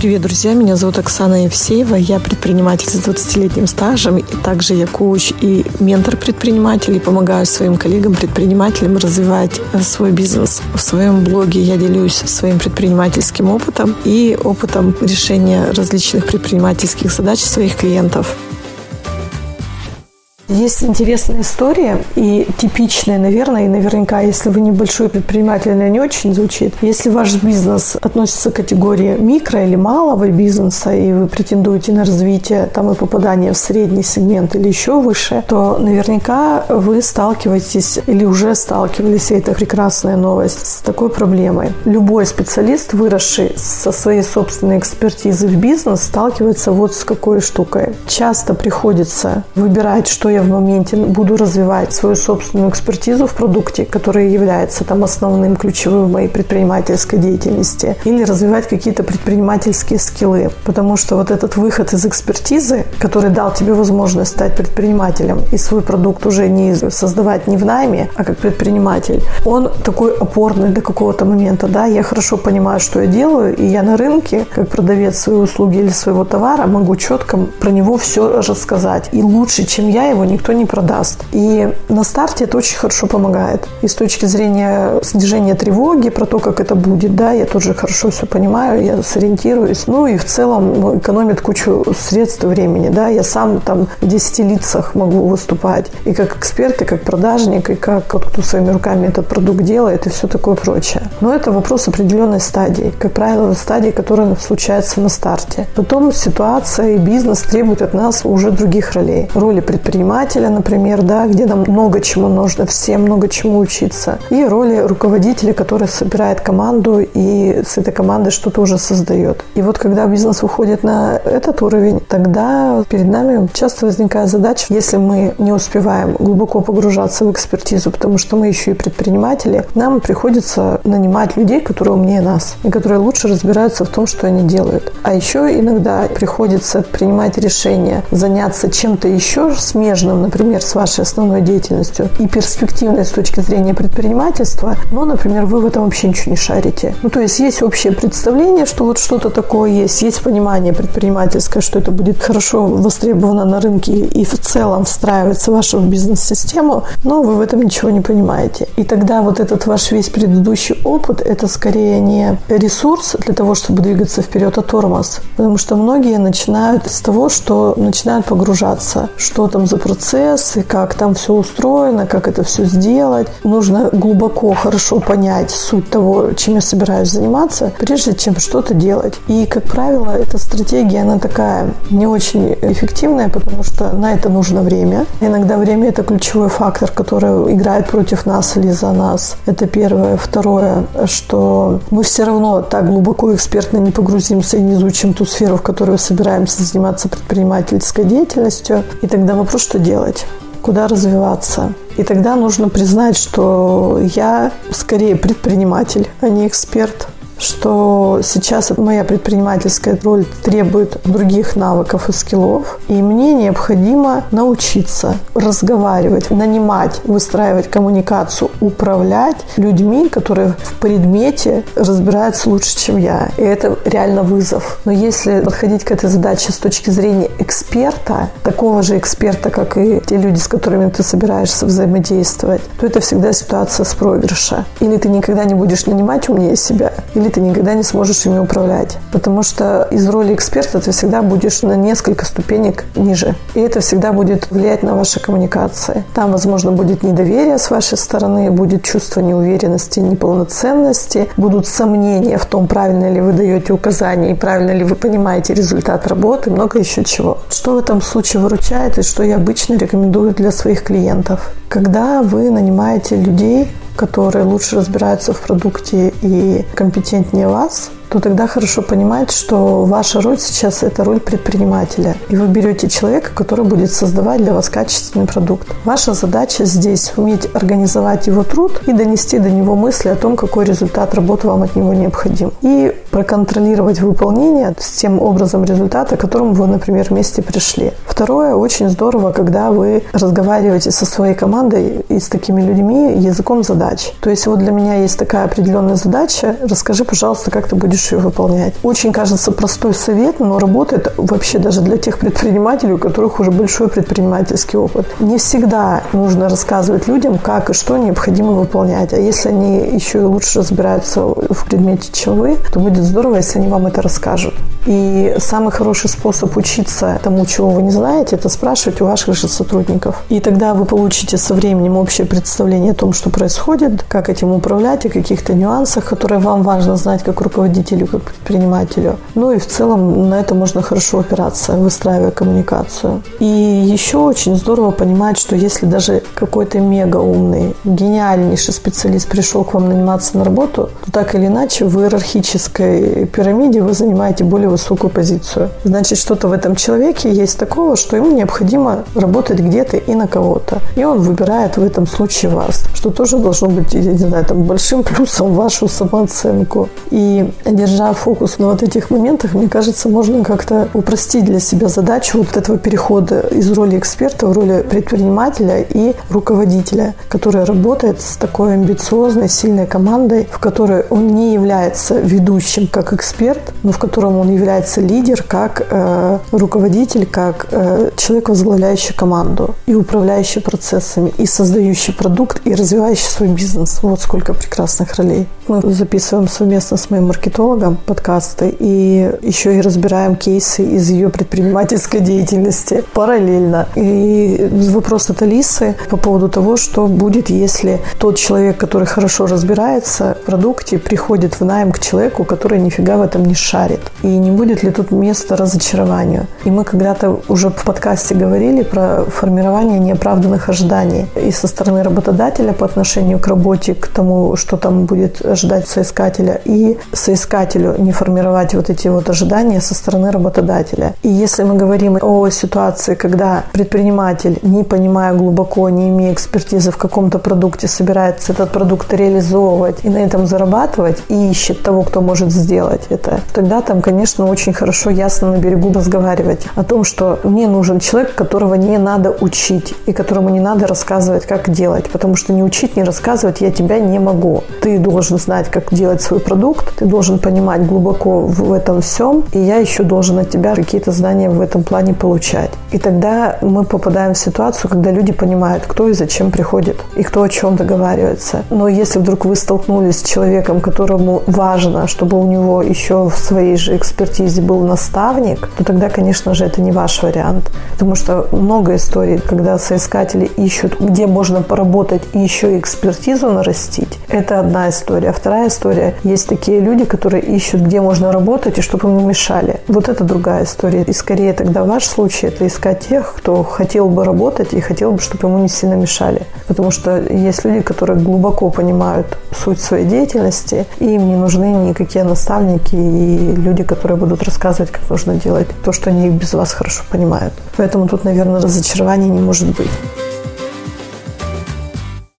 Привет, друзья! Меня зовут Оксана Евсеева. Я предприниматель с 20-летним стажем. И также я коуч и ментор предпринимателей. Помогаю своим коллегам-предпринимателям развивать э, свой бизнес. В своем блоге я делюсь своим предпринимательским опытом и опытом решения различных предпринимательских задач своих клиентов. Есть интересная история и типичная, наверное, и наверняка, если вы небольшой предприниматель, она не очень звучит. Если ваш бизнес относится к категории микро или малого бизнеса, и вы претендуете на развитие там и попадание в средний сегмент или еще выше, то наверняка вы сталкиваетесь или уже сталкивались, и это прекрасная новость, с такой проблемой. Любой специалист, выросший со своей собственной экспертизы в бизнес, сталкивается вот с какой штукой. Часто приходится выбирать, что я в моменте буду развивать свою собственную экспертизу в продукте, который является там основным ключевым в моей предпринимательской деятельности, или развивать какие-то предпринимательские скиллы. Потому что вот этот выход из экспертизы, который дал тебе возможность стать предпринимателем и свой продукт уже не создавать не в найме, а как предприниматель, он такой опорный до какого-то момента. Да, я хорошо понимаю, что я делаю, и я на рынке, как продавец своей услуги или своего товара, могу четко про него все рассказать. И лучше, чем я его никто не продаст. И на старте это очень хорошо помогает. И с точки зрения снижения тревоги, про то, как это будет, да, я тоже хорошо все понимаю, я сориентируюсь. Ну и в целом ну, экономит кучу средств и времени, да, я сам там в 10 лицах могу выступать. И как эксперт, и как продажник, и как кто своими руками этот продукт делает, и все такое прочее. Но это вопрос определенной стадии. Как правило, стадии, которая случается на старте. Потом ситуация и бизнес требуют от нас уже других ролей. Роли предпринимателя, предпринимателя, например, да, где нам много чему нужно, всем много чему учиться. И роли руководителя, который собирает команду и с этой командой что-то уже создает. И вот когда бизнес выходит на этот уровень, тогда перед нами часто возникает задача, если мы не успеваем глубоко погружаться в экспертизу, потому что мы еще и предприниматели, нам приходится нанимать людей, которые умнее нас и которые лучше разбираются в том, что они делают. А еще иногда приходится принимать решение заняться чем-то еще смежным, связанным, например, с вашей основной деятельностью и перспективной с точки зрения предпринимательства, но, например, вы в этом вообще ничего не шарите. Ну, то есть есть общее представление, что вот что-то такое есть, есть понимание предпринимательское, что это будет хорошо востребовано на рынке и в целом встраивается в вашу бизнес-систему, но вы в этом ничего не понимаете. И тогда вот этот ваш весь предыдущий опыт, это скорее не ресурс для того, чтобы двигаться вперед, а тормоз. Потому что многие начинают с того, что начинают погружаться, что там за процесс и как там все устроено, как это все сделать. Нужно глубоко, хорошо понять суть того, чем я собираюсь заниматься, прежде чем что-то делать. И, как правило, эта стратегия, она такая не очень эффективная, потому что на это нужно время. Иногда время – это ключевой фактор, который играет против нас или за нас. Это первое. Второе, что мы все равно так глубоко экспертно не погрузимся и не изучим ту сферу, в которой собираемся заниматься предпринимательской деятельностью. И тогда вопрос, что делать? куда развиваться. И тогда нужно признать, что я скорее предприниматель, а не эксперт что сейчас моя предпринимательская роль требует других навыков и скиллов, и мне необходимо научиться разговаривать, нанимать, выстраивать коммуникацию, управлять людьми, которые в предмете разбираются лучше, чем я. И это реально вызов. Но если подходить к этой задаче с точки зрения эксперта, такого же эксперта, как и те люди, с которыми ты собираешься взаимодействовать, то это всегда ситуация с проигрыша. Или ты никогда не будешь нанимать умнее себя, или ты никогда не сможешь ими управлять. Потому что из роли эксперта ты всегда будешь на несколько ступенек ниже. И это всегда будет влиять на ваши коммуникации. Там, возможно, будет недоверие с вашей стороны, будет чувство неуверенности, неполноценности, будут сомнения в том, правильно ли вы даете указания и правильно ли вы понимаете результат работы, много еще чего. Что в этом случае выручает и что я обычно рекомендую для своих клиентов? Когда вы нанимаете людей, которые лучше разбираются в продукте и компетентнее вас, то тогда хорошо понимать, что ваша роль сейчас – это роль предпринимателя. И вы берете человека, который будет создавать для вас качественный продукт. Ваша задача здесь – уметь организовать его труд и донести до него мысли о том, какой результат работы вам от него необходим. И проконтролировать выполнение с тем образом результата, к которому вы, например, вместе пришли. Второе, очень здорово, когда вы разговариваете со своей командой и с такими людьми языком задач. То есть вот для меня есть такая определенная задача. Расскажи, пожалуйста, как ты будешь будешь ее выполнять. Очень кажется простой совет, но работает вообще даже для тех предпринимателей, у которых уже большой предпринимательский опыт. Не всегда нужно рассказывать людям, как и что необходимо выполнять. А если они еще и лучше разбираются в предмете, чем вы, то будет здорово, если они вам это расскажут. И самый хороший способ учиться тому, чего вы не знаете, это спрашивать у ваших же сотрудников. И тогда вы получите со временем общее представление о том, что происходит, как этим управлять, о каких-то нюансах, которые вам важно знать как руководителю, как предпринимателю. Ну и в целом на это можно хорошо опираться, выстраивая коммуникацию. И еще очень здорово понимать, что если даже какой-то мега умный, гениальнейший специалист пришел к вам наниматься на работу, то так или иначе в иерархической пирамиде вы занимаете более высокую позицию. Значит, что-то в этом человеке есть такого, что ему необходимо работать где-то и на кого-то. И он выбирает в этом случае вас, что тоже должно быть, я не знаю, там, большим плюсом вашу самооценку. И держа фокус на вот этих моментах, мне кажется, можно как-то упростить для себя задачу вот этого перехода из роли эксперта в роли предпринимателя и руководителя, который работает с такой амбициозной, сильной командой, в которой он не является ведущим как эксперт, но в котором он является лидер как э, руководитель, как э, человек, возглавляющий команду и управляющий процессами, и создающий продукт, и развивающий свой бизнес. Вот сколько прекрасных ролей. Мы записываем совместно с моим маркетологом подкасты и еще и разбираем кейсы из ее предпринимательской деятельности параллельно. И вопрос от Алисы по поводу того, что будет, если тот человек, который хорошо разбирается в продукте, приходит в найм к человеку, который нифига в этом не шарит. И не будет ли тут места разочарованию? И мы когда-то уже в подкасте говорили про формирование неоправданных ожиданий и со стороны работодателя по отношению к работе, к тому, что там будет ожидать соискателя, и соискателю не формировать вот эти вот ожидания со стороны работодателя. И если мы говорим о ситуации, когда предприниматель, не понимая глубоко, не имея экспертизы в каком-то продукте, собирается этот продукт реализовывать и на этом зарабатывать, и ищет того, кто может сделать это, тогда там, конечно, очень хорошо ясно на берегу разговаривать о том, что мне нужен человек, которого не надо учить и которому не надо рассказывать, как делать, потому что не учить, не рассказывать я тебя не могу. Ты должен знать, как делать свой продукт, ты должен понимать глубоко в этом всем, и я еще должен от тебя какие-то знания в этом плане получать. И тогда мы попадаем в ситуацию, когда люди понимают, кто и зачем приходит, и кто о чем договаривается. Но если вдруг вы столкнулись с человеком, которому важно, чтобы у него еще в своей же экспертизе был наставник, то тогда, конечно же, это не ваш вариант. Потому что много историй, когда соискатели ищут, где можно поработать и еще экспертизу нарастить. Это одна история. Вторая история. Есть такие люди, которые ищут, где можно работать и чтобы им не мешали. Вот это другая история. И скорее тогда ваш случай – это искать тех, кто хотел бы работать и хотел бы, чтобы ему не сильно мешали. Потому что есть люди, которые глубоко понимают суть своей деятельности, и им не нужны никакие наставники и люди, которые будут рассказывать, как нужно делать то, что они без вас хорошо понимают. Поэтому тут, наверное, разочарования не может быть.